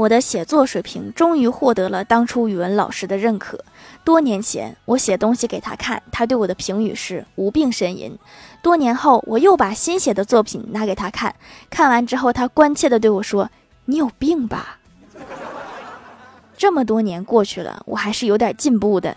我的写作水平终于获得了当初语文老师的认可。多年前，我写东西给他看，他对我的评语是无病呻吟。多年后，我又把新写的作品拿给他看。看完之后，他关切地对我说：“你有病吧？”这么多年过去了，我还是有点进步的。